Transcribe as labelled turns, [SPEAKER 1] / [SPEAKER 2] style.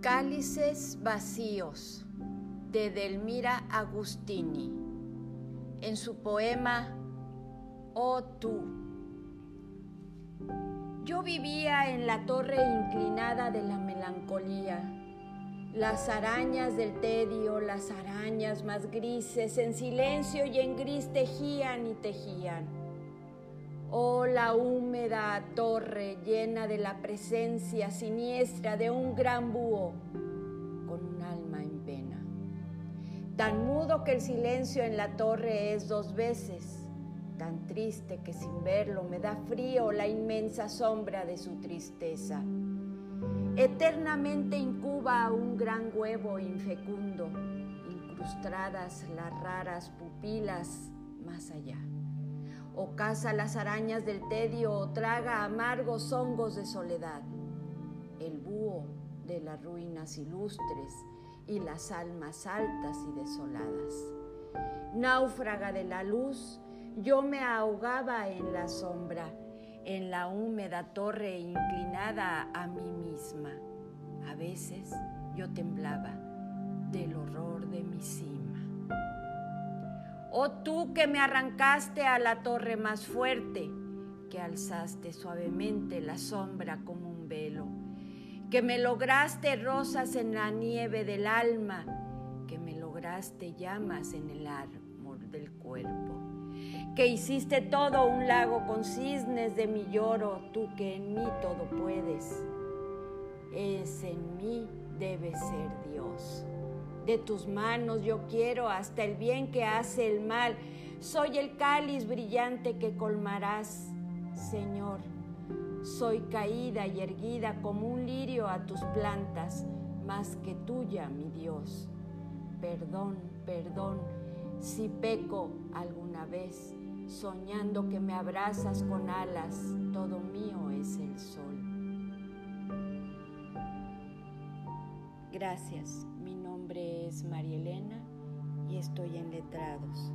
[SPEAKER 1] Cálices vacíos de Delmira Agustini en su poema Oh tú. Yo vivía en la torre inclinada de la melancolía. Las arañas del tedio, las arañas más grises, en silencio y en gris tejían y tejían. Oh, la húmeda torre llena de la presencia siniestra de un gran búho con un alma en pena. Tan mudo que el silencio en la torre es dos veces, tan triste que sin verlo me da frío la inmensa sombra de su tristeza. Eternamente incuba un gran huevo infecundo, incrustadas las raras pupilas más allá o caza las arañas del tedio o traga amargos hongos de soledad. El búho de las ruinas ilustres y las almas altas y desoladas. Náufraga de la luz, yo me ahogaba en la sombra, en la húmeda torre inclinada a mí misma. A veces yo temblaba del horror de mi cima. Oh tú que me arrancaste a la torre más fuerte, que alzaste suavemente la sombra como un velo, que me lograste rosas en la nieve del alma, que me lograste llamas en el árbol del cuerpo, que hiciste todo un lago con cisnes de mi lloro, tú que en mí todo puedes, es en mí debe ser Dios de tus manos yo quiero hasta el bien que hace el mal. Soy el cáliz brillante que colmarás, Señor. Soy caída y erguida como un lirio a tus plantas, más que tuya, mi Dios. Perdón, perdón, si peco alguna vez, soñando que me abrazas con alas, todo mío es el sol. Gracias es María Elena y estoy en Letrados.